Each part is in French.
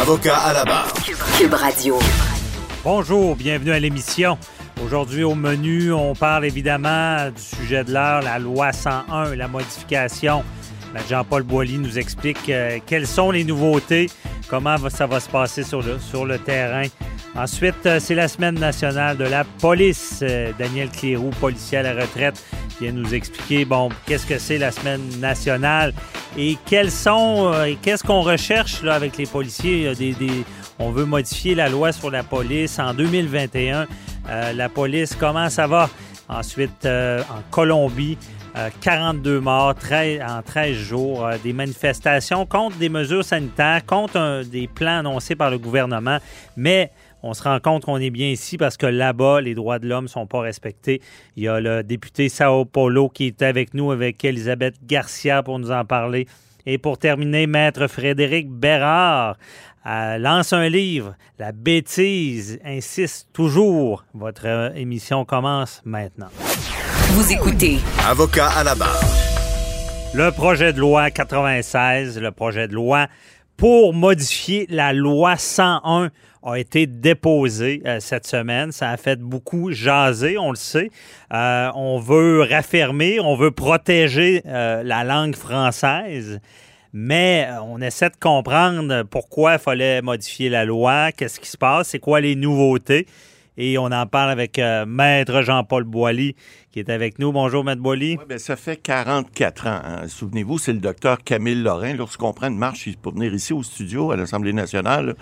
Avocat à la barre. Cube Radio. Bonjour, bienvenue à l'émission. Aujourd'hui au menu, on parle évidemment du sujet de l'heure, la loi 101, la modification. Jean-Paul Boilly nous explique euh, quelles sont les nouveautés, comment ça va se passer sur le, sur le terrain. Ensuite, euh, c'est la semaine nationale de la police. Euh, Daniel Clérou, policier à la retraite, vient nous expliquer bon qu'est-ce que c'est la semaine nationale et quels sont qu'est-ce qu'on recherche avec les policiers? On veut modifier la loi sur la police en 2021. la police, comment ça va? Ensuite, en Colombie, 42 morts en 13 jours, des manifestations contre des mesures sanitaires, contre des plans annoncés par le gouvernement, mais on se rend compte qu'on est bien ici parce que là-bas, les droits de l'homme ne sont pas respectés. Il y a le député Sao Paulo qui est avec nous, avec Elisabeth Garcia pour nous en parler. Et pour terminer, Maître Frédéric Bérard euh, lance un livre, La bêtise insiste toujours. Votre euh, émission commence maintenant. Vous écoutez. Avocat à la barre. Le projet de loi 96, le projet de loi pour modifier la loi 101 a été déposé euh, cette semaine. Ça a fait beaucoup jaser, on le sait. Euh, on veut raffermir, on veut protéger euh, la langue française, mais on essaie de comprendre pourquoi il fallait modifier la loi, qu'est-ce qui se passe, c'est quoi les nouveautés. Et on en parle avec Maître Jean-Paul Boilly, qui est avec nous. Bonjour, Maître Boily. Bien, ça fait 44 ans. Hein. Souvenez-vous, c'est le docteur Camille Lorrain. Lorsqu'on prend une marche pour venir ici au studio, à l'Assemblée nationale,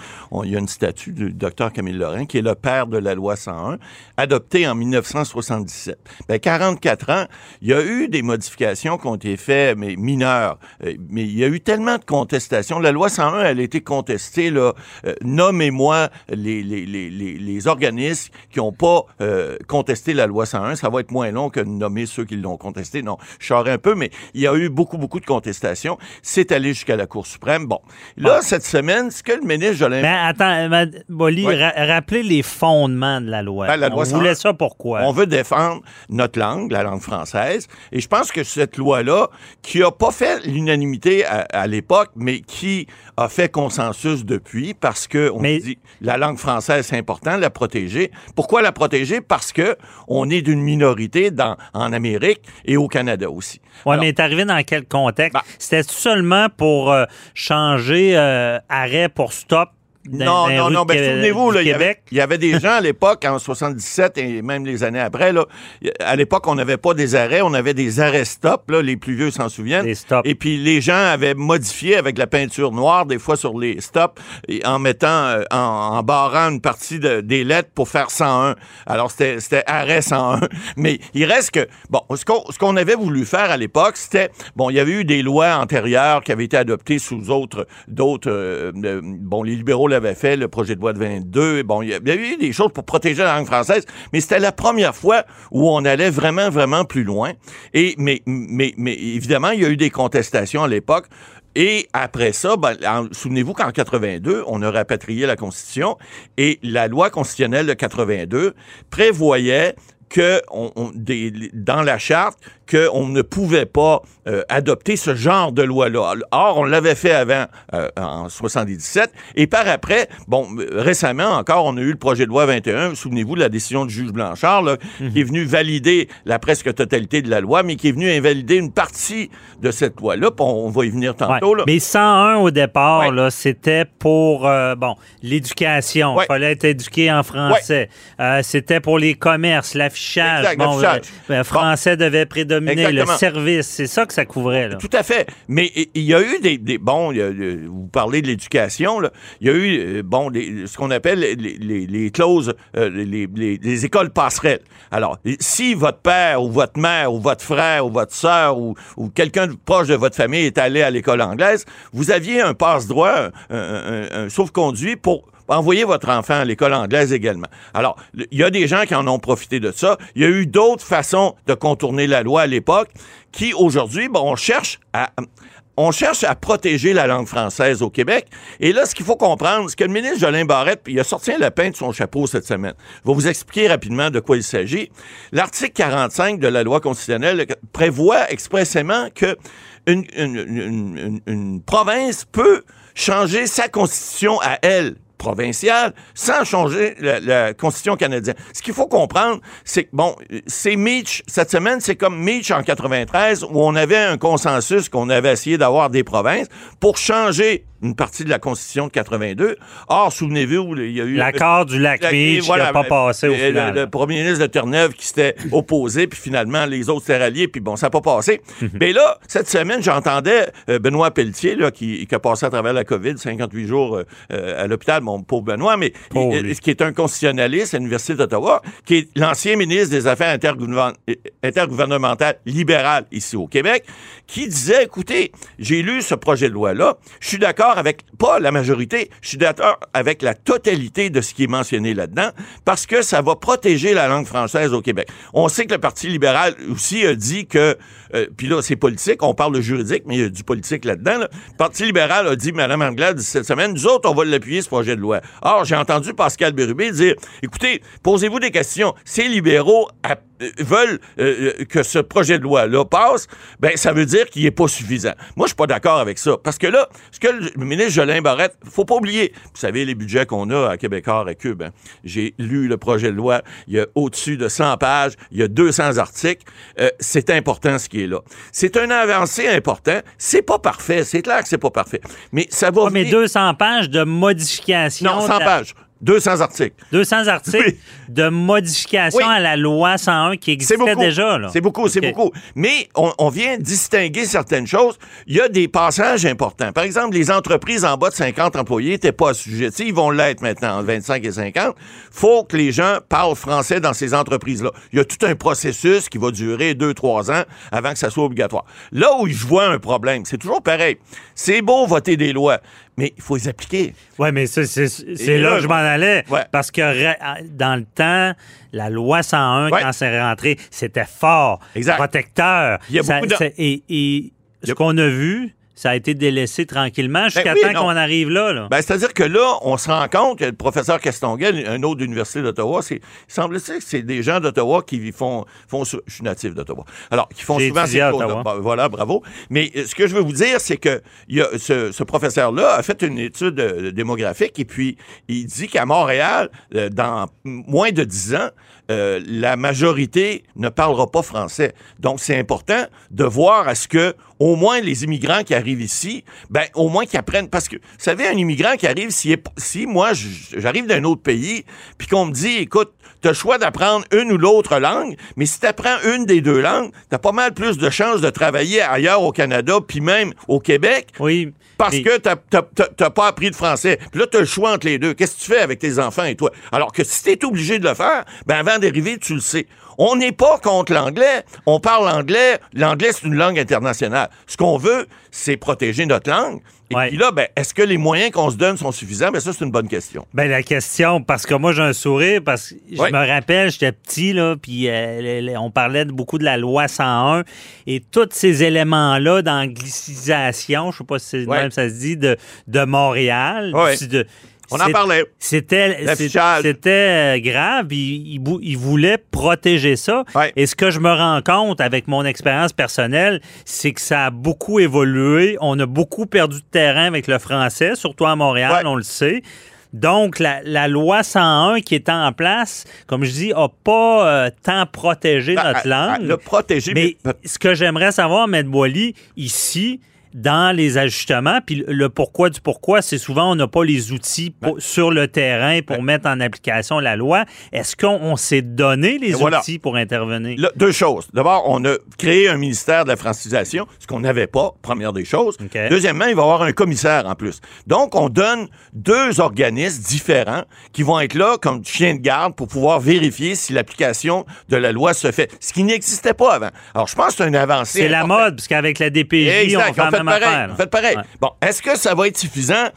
il y a une statue du docteur Camille Lorrain, qui est le père de la loi 101, adoptée en 1977. Bien, 44 ans, il y a eu des modifications qui ont été faites, mais mineures. Euh, mais il y a eu tellement de contestations. La loi 101, elle a été contestée, là. Euh, nommez-moi les, les, les, les, organismes qui n'ont pas euh, contesté la loi 101. Ça va être moins long que de nommer ceux qui l'ont contesté. Non, je un peu, mais il y a eu beaucoup, beaucoup de contestations. C'est allé jusqu'à la Cour suprême. Bon, là, cette semaine, ce que le ministre Jolin... Mais attends, Bolly, rappelez les fondements de la loi. Ben, la loi on voulait ça pourquoi? On veut défendre notre langue, la langue française, et je pense que cette loi-là, qui n'a pas fait l'unanimité à, l'époque, mais qui a fait consensus depuis, parce que on dit la langue française, c'est important, la protéger. Pourquoi la protéger? Parce que on est d'une minorité en Amérique et au Canada aussi. Oui, mais est arrivé dans quel contexte? Bah. C'était seulement pour euh, changer euh, arrêt pour stop non, non, non, ben, souvenez-vous, il y, avait, des gens à l'époque, en 77 et même les années après, là, à l'époque, on n'avait pas des arrêts, on avait des arrêts stop, là, les plus vieux s'en souviennent. Et puis les gens avaient modifié avec la peinture noire, des fois sur les stops, en mettant, euh, en, barrant une partie des lettres pour faire 101. Alors c'était arrêt 101. Mais il reste que, bon, ce qu'on avait voulu faire à l'époque, c'était, bon, il y avait eu des lois antérieures qui avaient été adoptées sous autres, d'autres, euh, euh, bon, les libéraux avait fait, le projet de loi de 22. Bon, il y, avait eu des choses pour protéger la langue française, mais c'était la première fois où on allait vraiment, vraiment plus loin. Et, mais, mais, mais évidemment, il y a eu des contestations à l'époque. Et après ça, ben, souvenez-vous qu'en 82, on a rapatrié la Constitution et la loi constitutionnelle de 82 prévoyait que dans la charte qu'on ne pouvait pas euh, adopter ce genre de loi-là. Or, on l'avait fait avant, euh, en 77, et par après, bon, récemment encore, on a eu le projet de loi 21, souvenez-vous de la décision du juge Blanchard, là, qui est venu valider la presque totalité de la loi, mais qui est venu invalider une partie de cette loi-là, on, va y venir tantôt. Mais 101 au départ, c'était pour, euh, bon, l'éducation, il fallait être éduqué en français, c'était pour les commerces, l'affichage, bon, le français devait prédominer le service. C'est ça que ça couvrait. Là. Tout à fait. Mais il y a eu des. bon, vous parlez de l'éducation, il y a eu, euh, bon, ce qu'on appelle les, clauses, euh, les, écoles passerelles. Alors, si votre père ou votre mère ou votre frère ou votre soeur ou, quelqu'un proche de votre famille est allé à l'école anglaise, vous aviez un passe-droit, un sauf-conduit pour envoyez votre enfant à l'école anglaise également. Alors, il y a des gens qui en ont profité de ça. Il y a eu d'autres façons de contourner la loi à l'époque qui, aujourd'hui, bon, on cherche à on cherche à protéger la langue française au Québec. Et là, ce qu'il faut comprendre, c'est que le ministre Jolin Barrette, il a sorti un lapin de son chapeau cette semaine. Je vais vous expliquer rapidement de quoi il s'agit. L'article 45 de la loi constitutionnelle prévoit expressément que une, une province peut changer sa constitution à elle provinciale sans changer la, Constitution canadienne. Ce qu'il faut comprendre, c'est que, bon, c'est Mitch, cette semaine, c'est comme Mitch en 93, où on avait un consensus qu'on avait essayé d'avoir des provinces pour changer une partie de la Constitution de 82. Or, souvenez-vous, il y a eu... L'accord du lac Beach qui n'a pas passé au final. Le, premier ministre de Terre-Neuve qui s'était opposé, puis finalement, les autres s'étaient ralliés, puis bon, ça n'a pas passé. Mais là, cette semaine, j'entendais euh, Benoît Pelletier, là, qui, qui, a passé à travers la COVID, 58 jours euh, euh, à l'hôpital, mon pauvre Benoît, mais qui est un constitutionnaliste à l'Université d'Ottawa, qui est l'ancien ministre des Affaires intergouvernementales libérales ici au Québec, qui disait, écoutez, j'ai lu ce projet de loi-là, je suis d'accord avec, pas la majorité, je suis d'accord avec la totalité de ce qui est mentionné là-dedans, parce que ça va protéger la langue française au Québec. On sait que le Parti libéral aussi a dit que, euh, puis là, c'est politique, on parle de juridique, mais il y a du politique là-dedans. Le Parti libéral a dit, Mme Anglade, cette semaine, nous autres, on va l'appuyer, ce projet de loi. Or, j'ai entendu Pascal Bérubé dire, écoutez, posez-vous des questions. Ces libéraux veulent euh, que ce projet de loi-là passe, ben ça veut dire qu'il n'est pas suffisant. Moi, je suis pas d'accord avec ça. Parce que là, ce que le ministre Jolin Barrette, faut pas oublier, vous savez, les budgets qu'on a à Québécois et Cube. Hein. J'ai lu le projet de loi, il y a au-dessus de 100 pages, il y a 200 articles. Euh, c'est important ce qui est là. C'est un avancé important. C'est pas parfait, c'est clair que c'est pas parfait. Mais ça va. mais 200 pages de modification. Non, 100 pages. 200 articles. 200 articles de modification à la loi 101 qui existait déjà. C'est beaucoup, c'est beaucoup. Mais on, vient distinguer certaines choses. Il y a des passages importants. Par exemple, les entreprises en bas de 50 employés n'étaient pas assujetties. Ils vont l'être maintenant, en 25 et 50. faut que les gens parlent français dans ces entreprises-là. Il y a tout un processus qui va durer 2-3 ans avant que ça soit obligatoire. Là où je vois un problème, c'est toujours pareil. C'est beau voter des lois, mais il faut les appliquer. Oui, mais c'est là que je m'en allais. Parce que dans le temps, la loi 101, quand c'est rentré, c'était fort, protecteur. Il y a beaucoup de... et, et ce qu'on a vu, ça a été délaissé tranquillement jusqu'à ben temps qu'on arrive là. là. Ben, C'est-à-dire que là, on se rend compte que le professeur Castonguel, un autre de l'Université d'Ottawa, il semble que c'est des gens d'Ottawa qui font, font... Je suis natif d'Ottawa. Alors, qui font souvent ces choses ben, Voilà, bravo. Mais euh, ce que je veux vous dire, c'est que y a ce, ce professeur-là a fait une étude euh, démographique et puis il dit qu'à Montréal, euh, dans moins de dix ans, la majorité ne parlera pas français. Donc, c'est important de voir à ce que au moins les immigrants qui arrivent ici, ben au moins qu'ils apprennent. Parce que, vous savez, un immigrant qui arrive, si moi j'arrive d'un autre pays, puis qu'on me dit, écoute, tu as le choix d'apprendre une ou l'autre langue, mais si tu apprends une des deux langues, tu as pas mal plus de chances de travailler ailleurs au Canada, puis même au Québec. Oui. Parce que tu n'as pas appris de français. Puis là, tu as le choix entre les deux. Qu'est-ce que tu fais avec tes enfants et toi? Alors que si tu es obligé de le faire, ben avant d'arriver, tu le sais. On n'est pas contre l'anglais. On parle anglais. L'anglais, c'est une langue internationale. Ce qu'on veut, c'est protéger notre langue. Et puis là, ben, est-ce que les moyens qu'on se donne sont suffisants? Ben, ça, c'est une bonne question. Ben, la question, parce que moi, j'ai un sourire, parce que je me rappelle, j'étais petit, là, puis euh, on parlait beaucoup de la loi 101, et tous ces éléments-là d'anglicisation, je sais pas si même ça se dit, de, de Montréal, de, On en parlait. C'était c'était grave. Il, il, voulait protéger ça. Et ce que je me rends compte avec mon expérience personnelle, c'est que ça a beaucoup évolué. On a beaucoup perdu de terrain avec le français, surtout à Montréal, on le sait. Donc, la, loi 101 qui est en place, comme je dis, n'a pas euh, tant protégé ben, notre langue. Le protéger. Mais, ce que j'aimerais savoir, M. Boily, ici, dans les ajustements. Puis le pourquoi du pourquoi, c'est souvent on n'a pas les outils sur le terrain pour mettre en application la loi. Est-ce qu'on s'est donné les outils pour intervenir? deux choses. D'abord, on a créé un ministère de la francisation, ce qu'on n'avait pas, première des choses. Deuxièmement, il va y avoir un commissaire en plus. Donc, on donne deux organismes différents qui vont être là comme chien de garde pour pouvoir vérifier si l'application de la loi se fait, ce qui n'existait pas avant. Alors, je pense que c'est une avancée. C'est la mode, parce qu'avec la DPJ, on fait Faites pareil. Bon, est-ce que ça va être suffisant?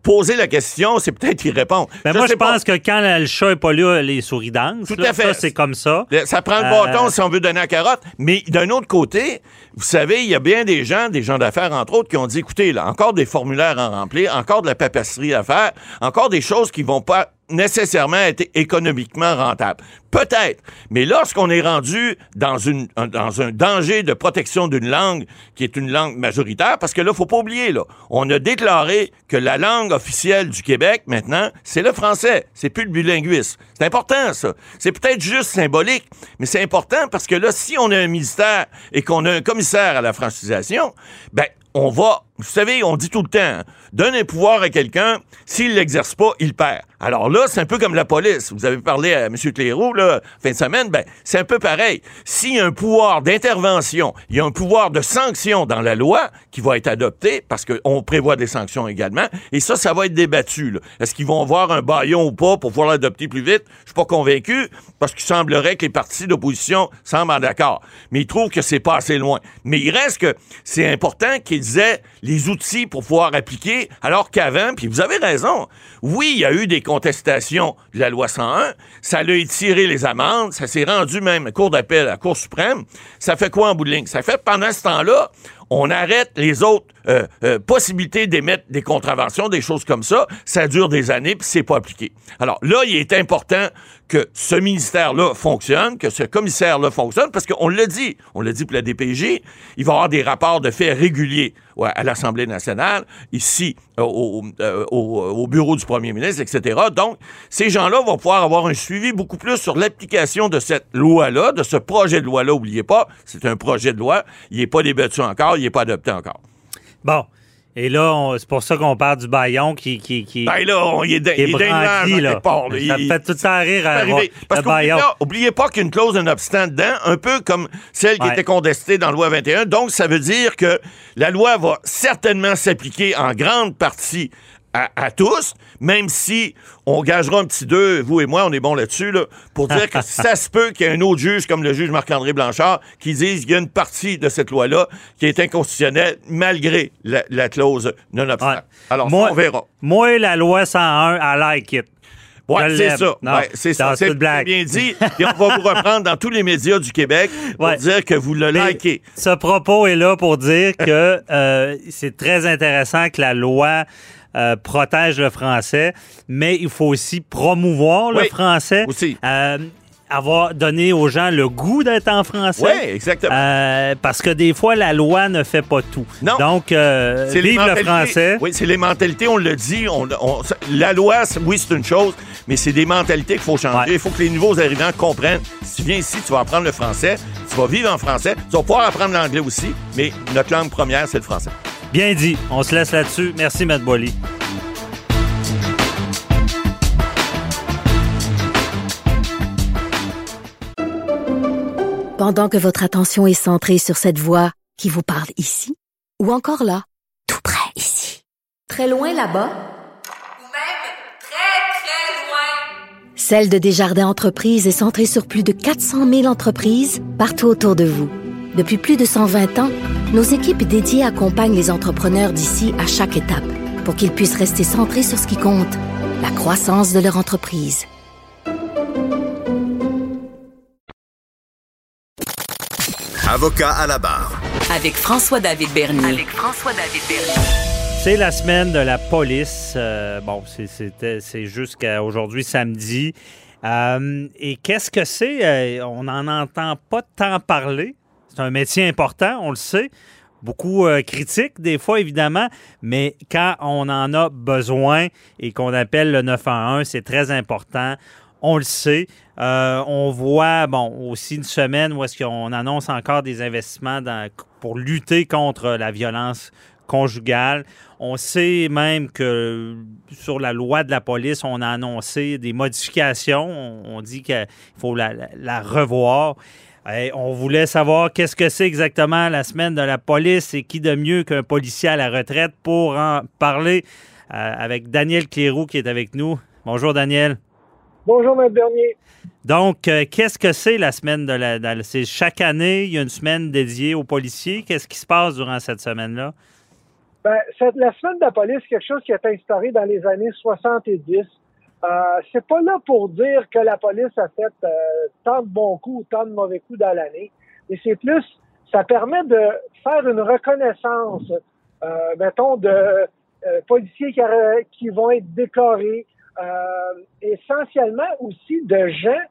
Poser la question, c'est peut-être y répondre. Mais ben, moi, je pense que quand le chat n'est pas là, les souris dansent. Tout à fait. Ça, c'est comme ça. Ça prend le bâton euh, si on veut donner la carotte. Mais d'un autre côté, vous savez, il y a bien des gens, des gens d'affaires, entre autres, qui ont dit, écoutez, là, encore des formulaires à remplir, encore de la papasserie à faire, encore des choses qui vont pas nécessairement été économiquement rentable. Peut-être. Mais lorsqu'on est rendu dans, une, dans un danger de protection d'une langue qui est une langue majoritaire, parce que là, faut pas oublier, là, on a déclaré que la langue officielle du Québec, maintenant, c'est le français. C'est plus le bilinguisme. C'est important, ça. C'est peut-être juste symbolique, mais c'est important parce que là, si on a un ministère et qu'on a un commissaire à la francisation, ben, on va, vous savez, on dit tout le temps, donne un pouvoir à quelqu'un, s'il l'exerce pas, il perd. Alors là, c'est un peu comme la police. Vous avez parlé à M. Cléroux, là, fin de semaine, ben, c'est un peu pareil. S'il y a un pouvoir d'intervention, il y a un pouvoir de sanction dans la loi qui va être adopté, parce qu'on prévoit des sanctions également, et ça, ça va être débattu. Est-ce qu'ils vont avoir un baillon ou pas pour pouvoir l'adopter plus vite? Je suis pas convaincu, parce qu'il semblerait que les partis d'opposition semblent en d'accord. Mais ils trouvent que c'est pas assez loin. Mais il reste que c'est important qu'ils aient les outils pour pouvoir appliquer, alors qu'avant, puis vous avez raison, oui, il y a eu des contestation de la loi 101. Ça l'a étiré les amendes. Ça s'est rendu même à Cour d'appel, à la Cour suprême. Ça fait quoi en bout de ligne? Ça fait pendant ce temps-là, on arrête les autres euh, euh, possibilités d'émettre des contraventions, des choses comme ça. Ça dure des années, puis c'est pas appliqué. Alors là, il est important que ce ministère-là fonctionne, que ce commissaire-là fonctionne, parce qu'on l'a dit, on l'a dit pour la DPJ, il va y avoir des rapports de faits réguliers à l'Assemblée nationale, ici, euh, au, au, bureau du premier ministre, etc. Donc, ces gens-là vont pouvoir avoir un suivi beaucoup plus sur l'application de cette loi-là, de ce projet de loi-là. Oubliez pas, c'est un projet de loi, il n'est pas débattu encore, il n'est pas adopté encore. Bon. Et là, c'est pour ça qu'on parle du baillon qui, qui, qui, ben là, il est, il est branqué, là. Ça fait tout ça rire à Parce qu'oubliez pas, oubliez pas qu'une clause d'un obstant dedans, un peu comme celle qui était contestée dans la loi 21. Donc, ça veut dire que la loi va certainement s'appliquer en grande partie à, tous, même si on gagera un petit deux, vous et moi, on est bon là-dessus, là, pour dire que ça se peut qu'il y ait un autre juge, comme le juge Marc-André Blanchard, qui dise qu'il y a une partie de cette loi-là qui est inconstitutionnelle malgré la, clause non obstant. Alors, on verra. Moi, la loi 101, I like it. Ouais, c'est ça. Ouais, c'est ça. C'est bien dit. Et on va vous reprendre dans tous les médias du Québec pour dire que vous le likez. Ce propos est là pour dire que euh, c'est très intéressant que la loi euh, protège le français, mais il faut aussi promouvoir le français. Aussi. Euh, avoir donné aux gens le goût d'être en français. Oui, exactement. Euh, parce que des fois, la loi ne fait pas tout. Non. Donc, vive le français. Oui, c'est les mentalités, on le dit. la loi, oui, c'est une chose, mais c'est des mentalités qu'il faut changer. Il faut que les nouveaux arrivants comprennent. Si tu viens ici, tu vas apprendre le français, tu vas vivre en français, tu vas pouvoir apprendre l'anglais aussi, mais notre langue première, c'est le français. Bien dit. On se laisse là-dessus. Merci, Matt Boily. Pendant que votre attention est centrée sur cette voix qui vous parle ici, ou encore là, tout près ici, très loin là-bas, ou même très, très loin, Celle de Desjardins Entreprises est centrée sur plus de 400 000 entreprises partout autour de vous. Depuis plus de 120 ans, nos équipes dédiées accompagnent les entrepreneurs d'ici à chaque étape pour qu'ils puissent rester centrés sur ce qui compte, la croissance de leur entreprise. Avocat à la barre. Avec François-David Bernier. Avec François-David Bernier. C'est la semaine de la police. Euh, bon, c'est jusqu'à aujourd'hui, samedi. Euh, et qu'est-ce que c'est? Euh, on n'en entend pas tant parler. C'est un métier important, on le sait. Beaucoup critique, des fois, évidemment, mais quand on en a besoin et qu'on appelle le 911, c'est très important. On le sait. on voit, bon, aussi une semaine où est-ce qu'on annonce encore des investissements pour lutter contre la violence conjugale. On sait même que sur la loi de la police, on a annoncé des modifications. On, dit qu'il faut la, revoir. On voulait savoir qu'est-ce que c'est exactement la semaine de la police et qui de mieux qu'un policier à la retraite pour en parler euh, avec Daniel Cléroux qui est avec nous. Bonjour Daniel. Bonjour M. Bernier. Donc, euh, qu'est-ce que c'est la semaine de la... c'est chaque année, il y a une semaine dédiée aux policiers. Qu'est-ce qui se passe durant cette semaine-là? Ben, la semaine de la police, quelque chose qui a été instauré dans les années 70. Euh, c'est pas là pour dire que la police a fait euh, tant de bons coups ou tant de mauvais coups dans l'année, mais c'est plus, ça permet de faire une reconnaissance, euh, mettons, de euh, policiers qui, vont être décorés, euh, essentiellement aussi de gens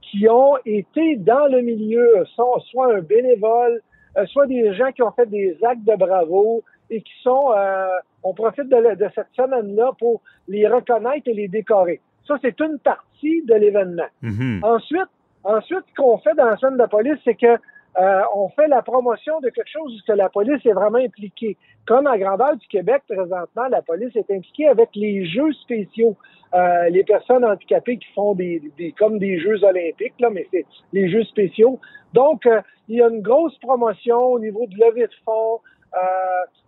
qui ont été dans le milieu, soit, un bénévole, soit des gens qui ont fait des actes de bravo, et qui sont, euh, on profite de, cette semaine-là pour les reconnaître et les décorer. Ça, c'est une partie de l'événement. Mhm. Ensuite, ensuite, ce qu'on fait dans la semaine de police, c'est que euh, on fait la promotion de quelque chose où la police est vraiment impliquée. Comme à grandeur du Québec, présentement, la police est impliquée avec les jeux spéciaux. Euh, les personnes handicapées qui font des, des, comme des Jeux olympiques, là, mais c'est les Jeux spéciaux. Donc, euh, il y a une grosse promotion au niveau de levée de fonds. Euh,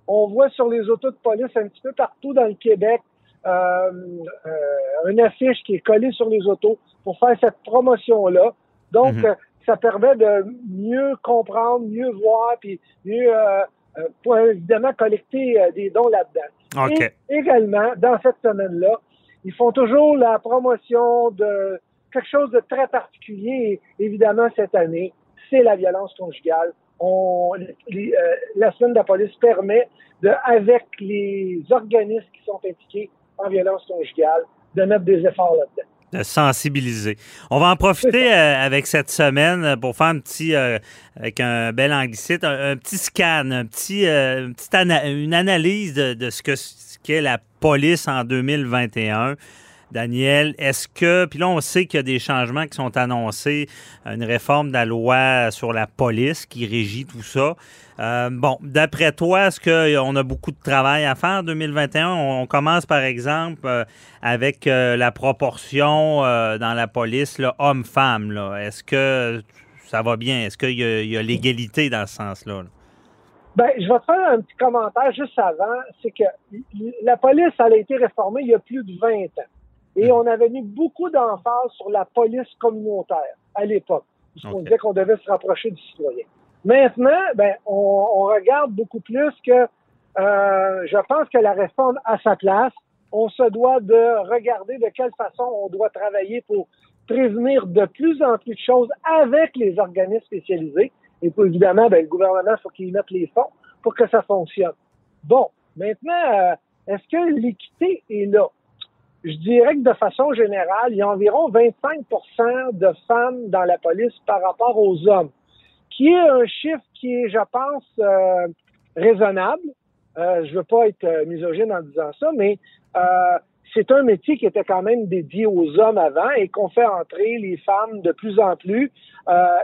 on voit sur les autos de police un petit peu partout dans le Québec euh, euh, une affiche qui est collée sur les autos pour faire cette promotion-là. Donc, mhm. ça permet de mieux comprendre, mieux voir, puis mieux, pour évidemment, collecter des dons là-dedans. Et également, dans cette semaine-là, ils font toujours la promotion de quelque chose de très particulier, évidemment, cette année, c'est la violence conjugale on, euh, la semaine de la police permet, de, avec les organismes qui sont impliqués en violence conjugale, de mettre des efforts là-dedans de sensibiliser. On va en profiter euh, avec cette semaine pour faire un petit, euh, avec un bel anglicite, un, petit scan, un petit, une, analyse de, de ce ce qu'est la police en 2021. Daniel, est-ce que, puis là, on sait qu'il y a des changements qui sont annoncés, une réforme de la loi sur la police qui régit tout ça. Euh, bon, d'après toi, est-ce qu'on a beaucoup de travail à faire en 2021? On, commence, par exemple, euh, avec euh, la proportion dans la police homme-femme. Est-ce que ça va bien? Est-ce qu'il y, a l'égalité dans ce sens-là? Ben, je vais te faire un petit commentaire juste avant. C'est que la police, elle a été réformée il y a plus de 20 ans. Et on avait mis beaucoup d'emphase sur la police communautaire à l'époque, puisqu'on disait qu'on devait se rapprocher du citoyen. Maintenant, ben, on, regarde beaucoup plus que euh, je pense que la réforme a sa place. On se doit de regarder de quelle façon on doit travailler pour prévenir de plus en plus de choses avec les organismes spécialisés. Et puis, évidemment, ben, le gouvernement, il faut qu'il mette les fonds pour que ça fonctionne. Bon, maintenant, euh, est-ce que l'équité est là? Je dirais que de façon générale, il y a environ 25% de femmes dans la police par rapport aux hommes, qui est un chiffre qui est, je pense, euh, raisonnable. Euh, je veux pas être euh, misogyne en disant ça, mais euh, c'est un métier qui était quand même dédié aux hommes avant et qu'on fait entrer les femmes de plus en plus.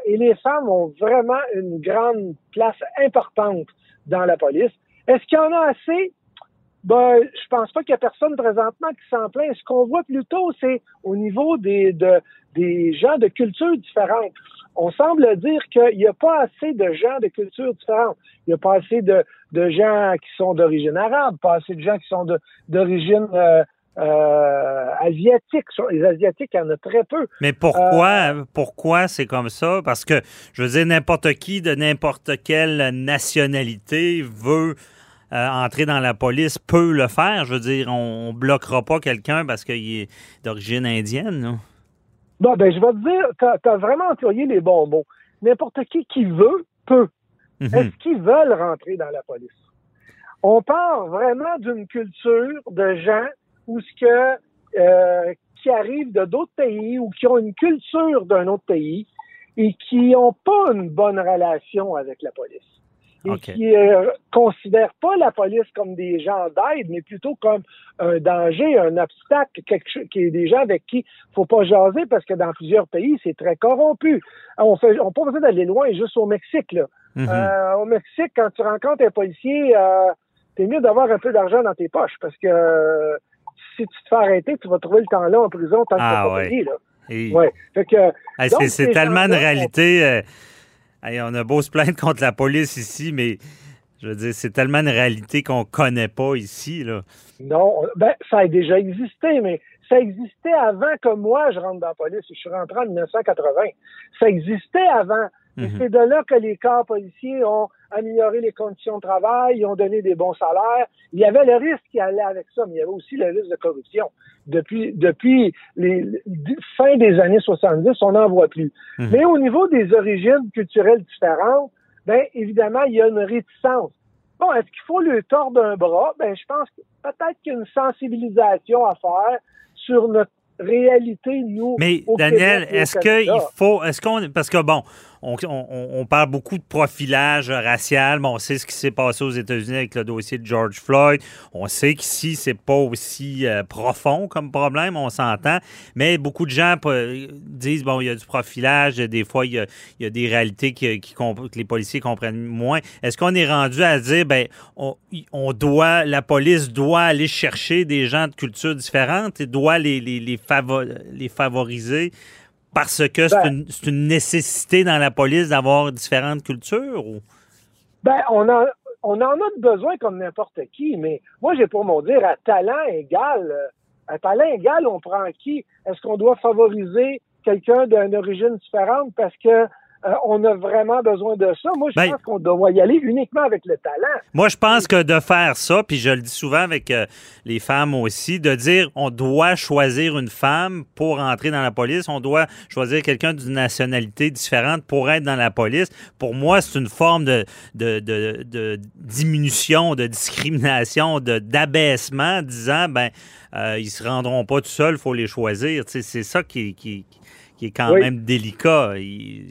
et les femmes ont vraiment une grande place importante dans la police. Est-ce qu'il y en a assez? Ben, je pense pas qu'il y a personne présentement qui s'en plaint. Ce qu'on voit plutôt, c'est au niveau des, des gens de cultures différentes. On semble dire qu'il n'y a pas assez de gens de cultures différentes. Il n'y a pas assez de, gens qui sont d'origine arabe, pas assez de gens qui sont d'origine euh, euh, asiatique. Les Asiatiques, il y en a très peu. Mais pourquoi, euh, pourquoi c'est comme ça? Parce que, je veux dire, n'importe qui de n'importe quelle nationalité veut euh, entrer dans la police peut le faire. Je veux dire, on, ne bloquera pas quelqu'un parce qu'il est d'origine indienne. Non? Bon, ben, je vais te dire, tu as, vraiment employé les bons mots. N'importe qui qui veut, peut. Mhm. Est-ce qu'ils veulent rentrer dans la police? On part vraiment d'une culture de gens où ce que euh, qui arrivent de d'autres pays ou qui ont une culture d'un autre pays et qui n'ont pas une bonne relation avec la police. Et qui ne euh, considèrent pas la police comme des gens d'aide, mais plutôt comme un danger, un obstacle, quelque chose, qui est des gens avec qui faut pas jaser parce que dans plusieurs pays, c'est très corrompu. On fait, on pas besoin d'aller loin, juste au Mexique, là. Mm-hmm. euh, au Mexique, quand tu rencontres un policier, euh, t'es mieux d'avoir un peu d'argent dans tes poches parce que si tu te fais arrêter, tu vas trouver le temps là en prison tant que ah, tu pas payé, là. Ouais. c'est tellement une réalité. On a beau se plaindre contre la police ici, mais je veux dire, c'est tellement une réalité qu'on connaît pas ici. Là. Non, ben, ça a déjà existé, mais ça existait avant que moi je rentre dans la police. Je suis rentré en 1980. Ça existait avant. Mhm. c'est de là que les corps policiers ont amélioré les conditions de travail, ils ont donné des bons salaires. Il y avait le risque qui allait avec ça, mais il y avait aussi le risque de corruption. Depuis, depuis les, fin des années 70, on n'en voit plus. Mhm. Mais au niveau des origines culturelles différentes, ben évidemment, il y a une réticence. Bon, est-ce qu'il faut le tordre d'un bras? Ben, je pense que peut-être qu'il y a une sensibilisation à faire sur notre réalité, nous. Mais, Daniel, est-ce qu'il faut. Est-ce qu'on. Parce que, bon, on, parle beaucoup de profilage racial. Bon, on sait ce qui s'est passé aux États-Unis avec le dossier de George Floyd. On sait qu'ici, c'est pas aussi euh, profond comme problème, on s'entend. Mais beaucoup de gens disent, bon, il y a du profilage. Des fois, il y a, des réalités qui, que les policiers comprennent moins. Est-ce qu'on est rendu à dire, ben, on, doit, la police doit aller chercher des gens de cultures différentes et doit les favoriser parce que ben. c'est une, nécessité dans la police d'avoir différentes cultures? Ou? Ben, on, a, on en a besoin comme n'importe qui, mais moi, j'ai pour mon dire, à talent égal, euh, à talent égal, on prend qui? Est-ce qu'on doit favoriser quelqu'un d'une origine différente parce que euh, on a vraiment besoin de ça. Moi, je ben, pense qu'on doit y aller uniquement avec le talent. Moi, je pense que de faire ça, puis je le dis souvent avec euh, les femmes aussi, de dire on doit choisir une femme pour entrer dans la police, on doit choisir quelqu'un d'une nationalité différente pour être dans la police. Pour moi, c'est une forme de, de, de, diminution, de discrimination, d'abaissement, disant ben euh, ils se rendront pas tout seuls, il faut les choisir. C'est ça qui, qui, qui est quand même délicat.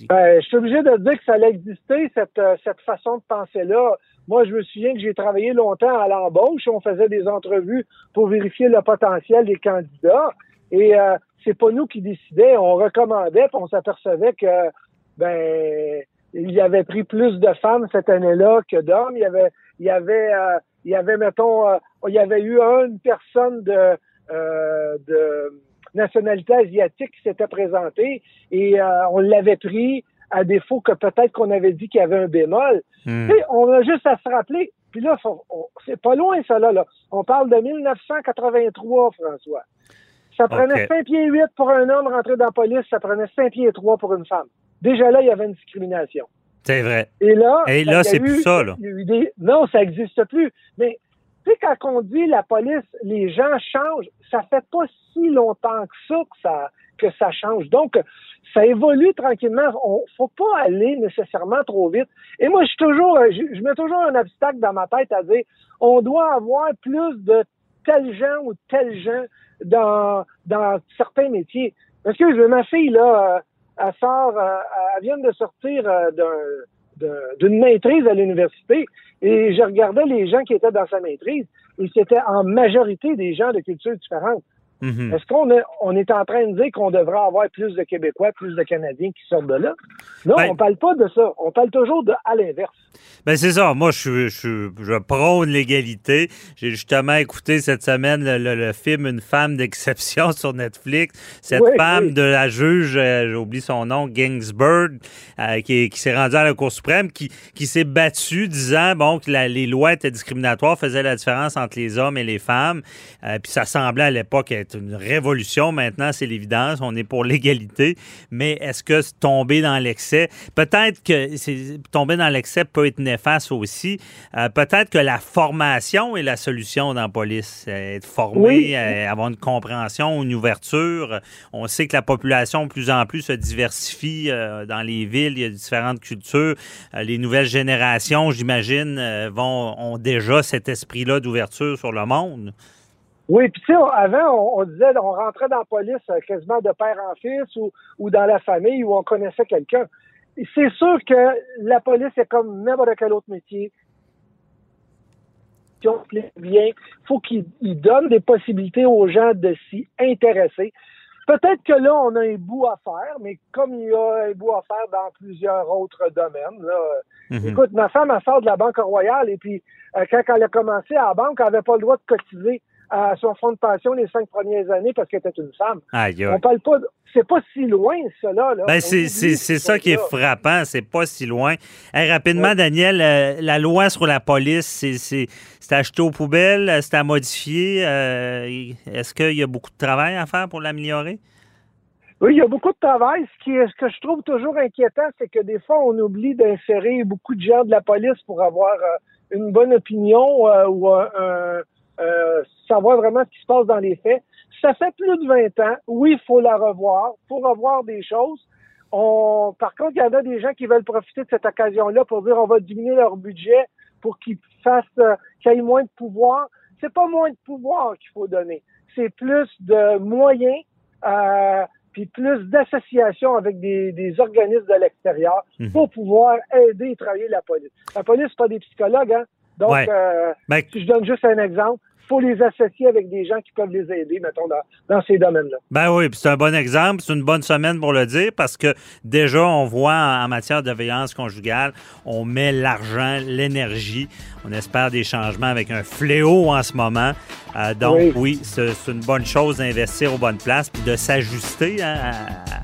Ben, je suis obligé de dire que ça allait exister, cette, euh, cette façon de penser-là. Moi, je me souviens que j'ai travaillé longtemps à l'embauche. On faisait des entrevues pour vérifier le potentiel des candidats. Et euh, c'est pas nous qui décidions. On recommandait, puis on s'apercevait que ben il y avait pris plus de femmes cette année-là que d'hommes. Il y avait, il y avait, euh, il y avait, mettons, euh, il y avait eu une personne de, de nationalité asiatique qui s'était présentée et euh, on l'avait pris à défaut que peut-être qu'on avait dit qu'il y avait un bémol. Hmm. On a juste à se rappeler, puis là, c'est pas loin ça là, On parle de 1983, François. Ça prenait 5 pieds 8 pour un homme rentrer dans la police, ça prenait 5 pieds 3 pour une femme. Déjà là, il y avait une discrimination. C'est vrai. Et là, Et là c'est plus ça. Là. Non, ça n'existe plus. Mais tu sais, quand on dit la police, les gens changent, ça fait pas si longtemps que ça que ça, que ça change. Donc, ça évolue tranquillement. On faut pas aller nécessairement trop vite. Et moi, je suis toujours, je, mets toujours un obstacle dans ma tête à dire, on doit avoir plus de tels gens ou tels gens dans, dans certains métiers. Parce que ma fille, là, euh, elle sort, euh, elle vient de sortir euh, d'une maîtrise à l'université. Et je regardais les gens qui étaient dans sa maîtrise, et c'était en majorité des gens de cultures différentes. Mhm. Est-ce qu'on on est en train de dire qu'on devrait avoir plus de Québécois, plus de Canadiens qui sortent de là? Non, ben- on parle pas de ça. On parle toujours de à l'inverse. Ben c'est ça. Moi, je, je, je prône l'égalité. J'ai justement écouté cette semaine le, film Une femme d'exception sur Netflix. Cette femme de la juge, euh, j'ai oublié son nom, Ginsburg, euh, qui, qui s'est rendue à la Cour suprême, qui, qui s'est battue disant bon que les lois étaient discriminatoires, faisaient la différence entre les hommes et les femmes. Euh, puis ça semblait à l'époque être une révolution maintenant, c'est l'évidence. On est pour l'égalité. Mais est-ce que tomber dans l'excès, peut-être que tomber dans l'excès peut être néfaste aussi. Euh, peut-être que la formation est la solution dans la police. Être formé, euh, avoir une compréhension, une ouverture. On sait que la population de plus en plus se diversifie dans les villes. Il y a différentes cultures. les nouvelles générations, j'imagine, vont ont déjà cet esprit-là d'ouverture sur le monde. Oui, puis tu sais, avant, on, disait, on rentrait dans la police euh, quasiment de père en fils ou, ou dans la famille où on connaissait quelqu'un. C'est sûr que la police est comme n'importe quel autre métier. Bien, faut qu'il donne des possibilités aux gens de s'y intéresser. Peut-être que là, on a un bout à faire, mais comme il y a un bout à faire dans plusieurs autres domaines. Là, mhm. Écoute, ma femme, elle sort de la Banque Royale et puis euh, quand elle a commencé à la banque, elle n'avait pas le droit de cotiser à son fonds de pension les cinq premières années parce qu'elle était une femme. Aïe, On parle pas, c'est pas si loin cela. Là. Ben c'est, ça qui est frappant, c'est pas si loin. rapidement, Daniel, euh, la loi sur la police, c'est, c'est, acheté aux poubelles, c'est à modifier. Euh, est-ce qu'il y a beaucoup de travail à faire pour l'améliorer? Oui, il y a beaucoup de travail. Ce, qui est, ce que je trouve toujours inquiétant, c'est que des fois, on oublie d'insérer beaucoup de gens de la police pour avoir euh, une bonne opinion ou un euh, savoir vraiment ce qui se passe dans les faits. Ça fait plus de 20 ans. Oui, il faut la revoir. Il faut revoir des choses. On, par contre, il y en a des gens qui veulent profiter de cette occasion-là pour dire on va diminuer leur budget pour qu'ils fassent, euh, qu'ils aient moins de pouvoir. C'est pas moins de pouvoir qu'il faut donner. C'est plus de moyens, euh, puis plus d'associations avec des, des, organismes de l'extérieur mhm. pour pouvoir aider et travailler la police. La police, c'est pas des psychologues, hein? Donc, euh, ben, si je donne juste un exemple, faut les associer avec des gens qui peuvent les aider, mettons, dans, ces domaines-là. Ben oui, c'est un bon exemple, c'est une bonne semaine pour le dire parce que déjà, on voit en, matière de violence conjugale, on met l'argent, l'énergie, on espère des changements avec un fléau en ce moment. Euh, donc oui, c'est une bonne chose d'investir aux bonnes places puis de s'ajuster hein,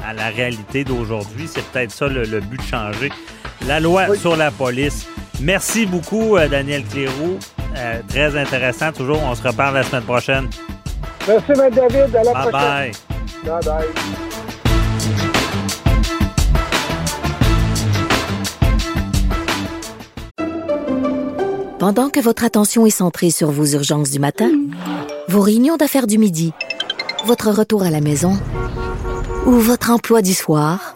à, la réalité d'aujourd'hui. C'est peut-être ça le, but de changer la loi sur la police. Merci beaucoup, euh, Daniel Cléroux. Euh, très intéressant. Toujours, on se reparle la semaine prochaine. Merci, M. David. À la bye prochaine. Bye bye. Pendant que votre attention est centrée sur vos urgences du matin, vos réunions d'affaires du midi, votre retour à la maison ou votre emploi du soir,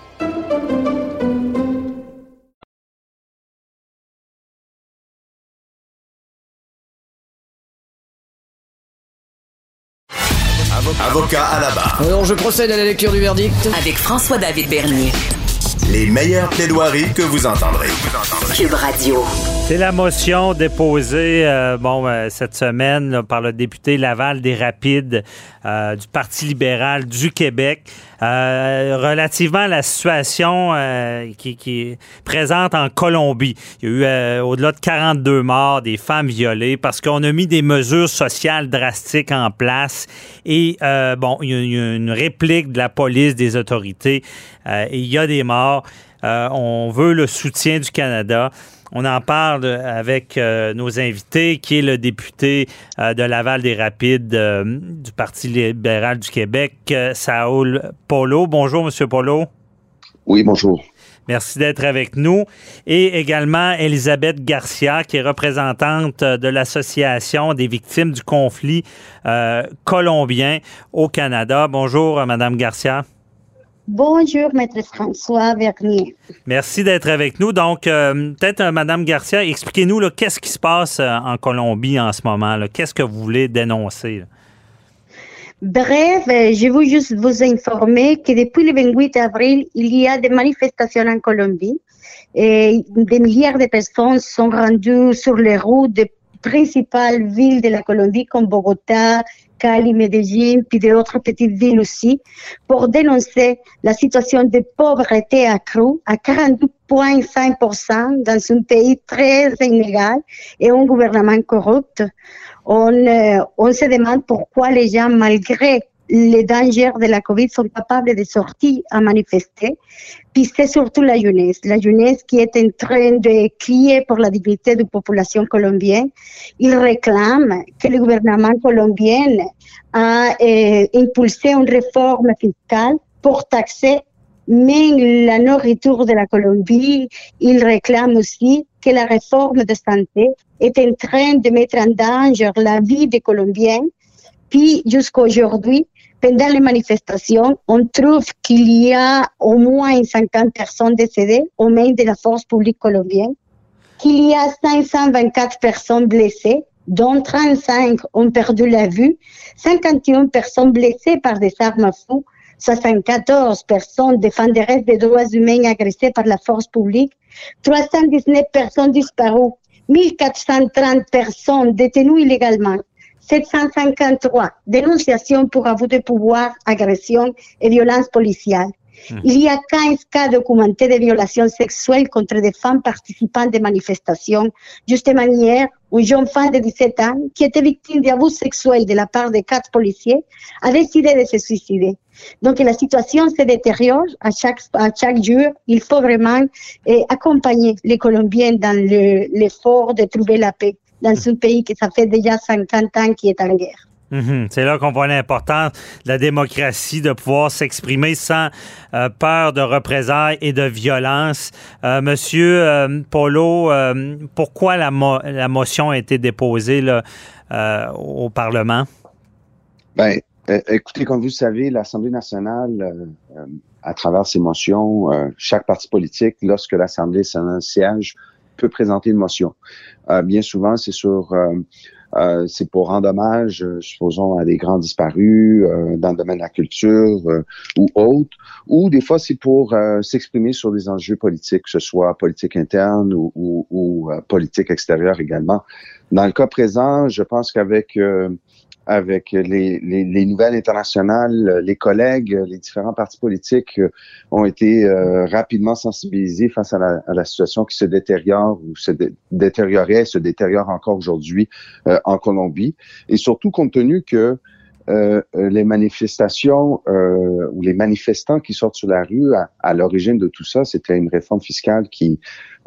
Avocat à la barre. Alors je procède à la lecture du verdict. Avec François-David Bernier. Les meilleures plaidoiries que vous entendrez. Cube Radio. C'est la motion déposée euh, bon, euh, cette semaine par le député Laval des Rapides euh, du Parti libéral du Québec relativement à la situation qui, qui, est présente en Colombie. Il y a eu au-delà de 42 morts, des femmes violées parce qu'on a mis des mesures sociales drastiques en place et bon, il y a une réplique de la police, des autorités et il y a des morts. On veut le soutien du Canada. On en parle avec euh, nos invités, qui est le député euh, de Laval des Rapides euh, du Parti libéral du Québec, Saoul Polo. Bonjour, Monsieur Polo. Oui, bonjour. Merci d'être avec nous. Et également Elisabeth Garcia, qui est représentante de l'Association des victimes du conflit colombien au Canada. Bonjour, Madame Garcia. Bonjour, Maître François Vernier. Merci d'être avec nous. Donc, euh, peut-être, euh, Madame Garcia, expliquez-nous qu'est-ce qui se passe euh, en Colombie en ce moment. Qu'est-ce que vous voulez dénoncer? Bref, je veux juste vous informer que depuis le 28 avril, il y a des manifestations en Colombie. Et des milliards de personnes sont rendues sur les routes principales villes de la Colombie comme Bogota, Cali, Medellín, puis d'autres petites villes aussi, pour dénoncer la situation de pauvreté accrue à 42,5% dans un pays très inégal et un gouvernement corrupt. On, euh, on se demande pourquoi les gens, malgré les dangers de la COVID sont capables de sortir à manifester. Puis c'est surtout la jeunesse, la jeunesse qui est en train de crier pour la dignité de la population colombienne. Ils réclament que le gouvernement colombien a euh, impulsé une réforme fiscale pour taxer même la nourriture de la Colombie. Ils réclament aussi que la réforme de santé est en train de mettre en danger la vie des Colombiens. Puis jusqu'à aujourd'hui, pendant les manifestations, on trouve qu'il y a au moins 50 personnes décédées aux mains de la force publique colombienne, qu'il y a 524 personnes blessées, dont 35 ont perdu la vue, 51 personnes blessées par des armes à feu, 74 personnes défenderesses des droits humains agressées par la force publique, 319 personnes disparues, 1430 personnes détenues illégalement, 753 dénonciations pour abus de pouvoir, agression et violence policière. Hmm. Il y a 15 cas documentés de violations sexuelles contre des femmes participantes des manifestations. Justement hier, une jeune femme de 17 ans qui était victime d'abus sexuels de la part de quatre policiers a décidé de se suicider. Donc la situation se détériore à chaque, à chaque jour. Il faut vraiment eh, accompagner les Colombiens dans l'effort de trouver la paix dans un pays qui ça fait déjà 50 ans qui est en guerre. Mhm. C'est là qu'on voit l'importance de la démocratie, de pouvoir s'exprimer sans euh, peur de représailles et de violence. Euh, monsieur euh, Polo, pourquoi la, la, motion a été déposée là, au Parlement? Bien, écoutez, comme vous le savez, l'Assemblée nationale, à travers ses motions, chaque parti politique, lorsque l'Assemblée siège, peut présenter une motion. Euh, bien souvent, euh, euh, c'est pour rendre hommage, supposons, à des grands disparus dans le domaine de la culture ou autre, ou des fois c'est pour s'exprimer sur des enjeux politiques, que ce soit politique interne ou politique extérieure également. Dans le cas présent, je pense qu'avec avec les, les, les, nouvelles internationales, les collègues, les différents partis politiques euh, ont été euh, rapidement sensibilisés face à la, à la, situation qui se détériore ou se détériorait, se détériore encore aujourd'hui euh, en Colombie. Et surtout compte tenu que euh, euh, les manifestations euh, ou les manifestants qui sortent sur la rue, à, l'origine de tout ça, c'était une réforme fiscale qui,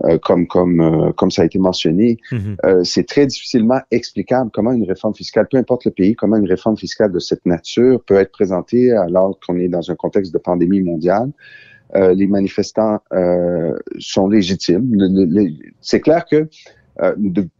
euh, comme comme comme ça a été mentionné, mhm. c'est très difficilement explicable comment une réforme fiscale, peu importe le pays, comment une réforme fiscale de cette nature peut être présentée alors qu'on est dans un contexte de pandémie mondiale. les manifestants sont légitimes. C'est clair que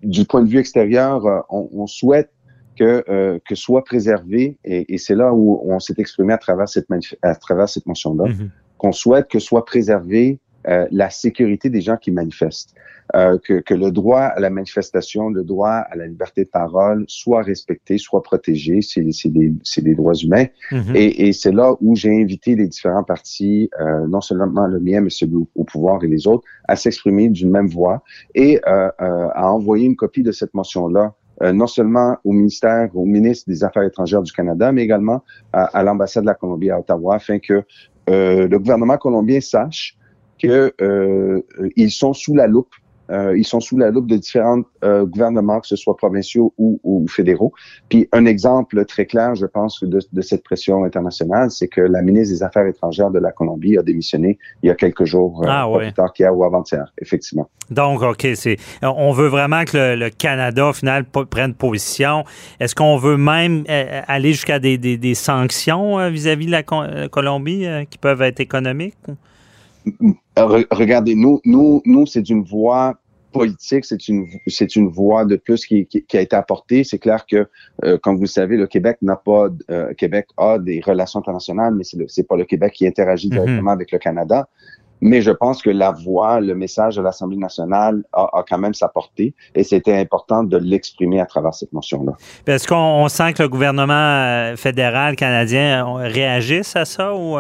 du point de vue extérieur, on, on souhaite que, euh, que soit préservé, et, et c'est là où on s'est exprimé à travers cette, à travers cette motion-là, mm-hmm. qu'on souhaite que soit préservé euh, la sécurité des gens qui manifestent, euh, que, que, le droit à la manifestation, le droit à la liberté de parole soit respecté, soit protégé, c'est des, des droits humains. Mm-hmm. Et, et c'est là où j'ai invité les différents partis, euh, non seulement le mien, mais celui au, pouvoir et les autres, à s'exprimer d'une même voix et euh, euh, à envoyer une copie de cette motion-là euh, non seulement au ministère, au ministre des Affaires étrangères du Canada, mais également à, l'ambassade de la Colombie à Ottawa, afin que euh, le gouvernement colombien sache qu'ils euh, sont sous la loupe euh, ils sont sous la loupe de différents euh, gouvernements, que ce soit provinciaux ou, ou, fédéraux. Puis un exemple très clair, je pense, de, de cette pression internationale, c'est que la ministre des Affaires étrangères de la Colombie a démissionné il y a quelques jours, euh, ah, plus tard qu'hier ou avant-hier, effectivement. Donc, OK, c'est, on veut vraiment que le, Canada, au final, prenne position. Est-ce qu'on veut même euh, aller jusqu'à des, des, des sanctions vis-à-vis de la Colombie qui peuvent être économiques? Regardez, nous, nous, nous, c'est une voie politique, c'est une c'est une voie de plus qui, qui, a été apportée. C'est clair que, euh, comme vous le savez, le Québec n'a pas euh, Québec a des relations internationales, mais c'est c'est pas le Québec qui interagit mhm. directement avec le Canada. Mais je pense que la voix, le message de l'Assemblée nationale a, a, quand même sa portée et c'était important de l'exprimer à travers cette motion-là. Est-ce qu'on sent que le gouvernement euh, fédéral canadien réagisse à ça ou?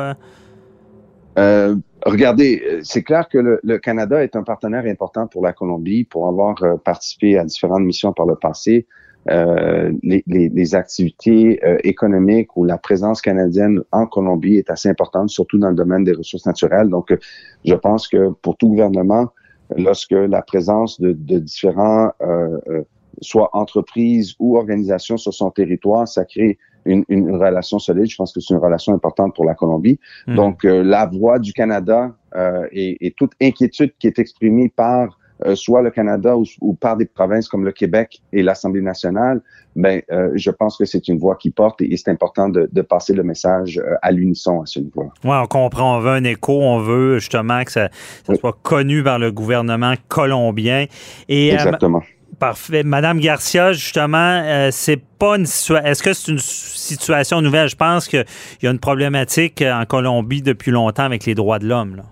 Euh, Regardez, euh, c'est clair que le, Canada est un partenaire important pour la Colombie, pour avoir euh, participé à différentes missions par le passé. Euh, les, les, activités économiques ou la présence canadienne en Colombie est assez importante, surtout dans le domaine des ressources naturelles. Donc, je pense que pour tout gouvernement, lorsque la présence de, de différents, soit entreprises ou organisations sur son territoire, ça crée une, une, relation solide. Je pense que c'est une relation importante pour la Colombie. Hmm. Donc, euh, la voix du Canada euh, et, et, toute inquiétude qui est exprimée par euh, soit le Canada ou, par des provinces comme le Québec et l'Assemblée nationale, ben, euh, je pense que c'est une voix qui porte et, c'est important de, de, passer le message à l'unisson à ce niveau. Oui, on comprend. On veut un écho. On veut justement que ça, ça soit connu par le gouvernement colombien. Et, Exactement. Parfait. Madame Garcia, justement, euh, c'est pas une situation. Est-ce que c'est une situation nouvelle? Je pense qu'il y a une problématique en Colombie depuis longtemps avec les droits de l'homme.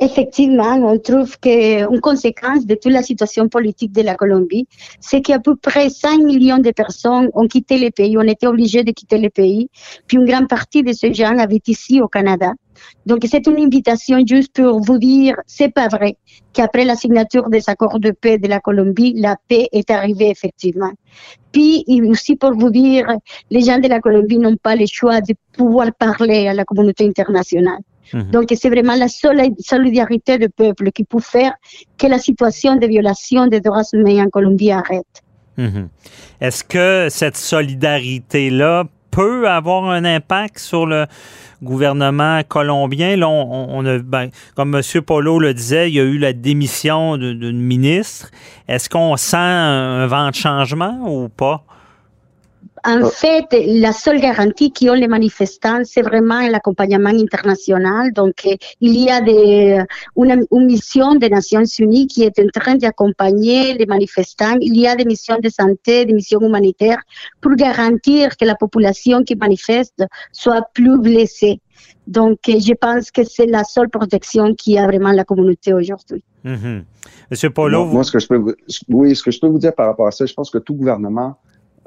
Effectivement, on trouve qu'une conséquence de toute la situation politique de la Colombie, c'est qu'à peu près 5 millions de personnes ont quitté le pays, ont été obligées de quitter le pays, puis une grande partie de ces gens habitent ici au Canada. Donc c'est une invitation juste pour vous dire, c'est pas vrai qu'après la signature des accords de paix de la Colombie, la paix est arrivée effectivement. Puis aussi pour vous dire, les gens de la Colombie n'ont pas le choix de pouvoir parler à la communauté internationale. Mhm. Donc, c'est vraiment la solidarité du peuple qui peut faire que la situation de violation des droits humains en Colombie arrête. Mhm. Est-ce que cette solidarité-là peut avoir un impact sur le gouvernement colombien. Là, on, a, ben, comme M. Polo le disait, il y a eu la démission d'une ministre. Est-ce qu'on sent un vent de changement ou pas? En oh. fait, la seule garantie qu'ont les manifestants, c'est vraiment l'accompagnement international. Donc, euh, il y a des, une, mission des Nations Unies qui est en train d'accompagner les manifestants. Il y a des missions de santé, des missions humanitaires pour garantir que la population qui manifeste soit plus blessée. Donc, euh, je pense que c'est la seule protection qui a vraiment la communauté aujourd'hui. Mm-hmm. Monsieur Polo, moi, ce que je peux oui, ce que je peux vous dire par rapport à ça, je pense que tout gouvernement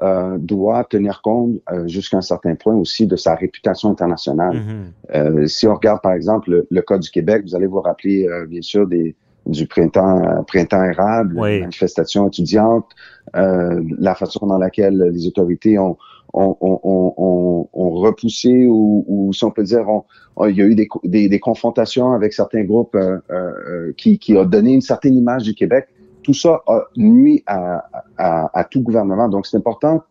euh, doit tenir compte euh, jusqu'à un certain point aussi de sa réputation internationale. Euh, si on regarde par exemple le, le, cas du Québec, vous allez vous rappeler euh, bien sûr des, du printemps euh, printemps érable, oui. manifestations étudiantes, la façon dans laquelle les autorités ont ont, ont, ont, ont repoussé ou, ou, si on peut dire, il y a eu des, des, des confrontations avec certains groupes qui, qui ont donné une certaine image du Québec tout ça a nuit à, à, à tout gouvernement. Donc, c'est important